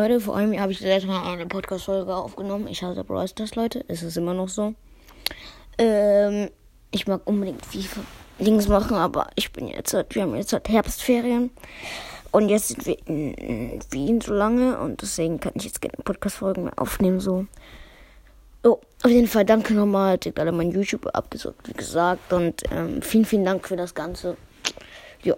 Leute, vor allem habe ich letztes Mal eine Podcast-Folge aufgenommen. Ich hasse Brawl Stars, Leute. Es ist immer noch so. Ähm, ich mag unbedingt FIFA Dings machen, aber ich bin jetzt, wir haben jetzt halt Herbstferien. Und jetzt sind wir in Wien so lange und deswegen kann ich jetzt keine Podcast-Folgen mehr aufnehmen, so. Oh, auf jeden Fall danke nochmal. Checkt alle mein YouTube abgesucht, wie gesagt. Und ähm, vielen, vielen Dank für das Ganze. Jo.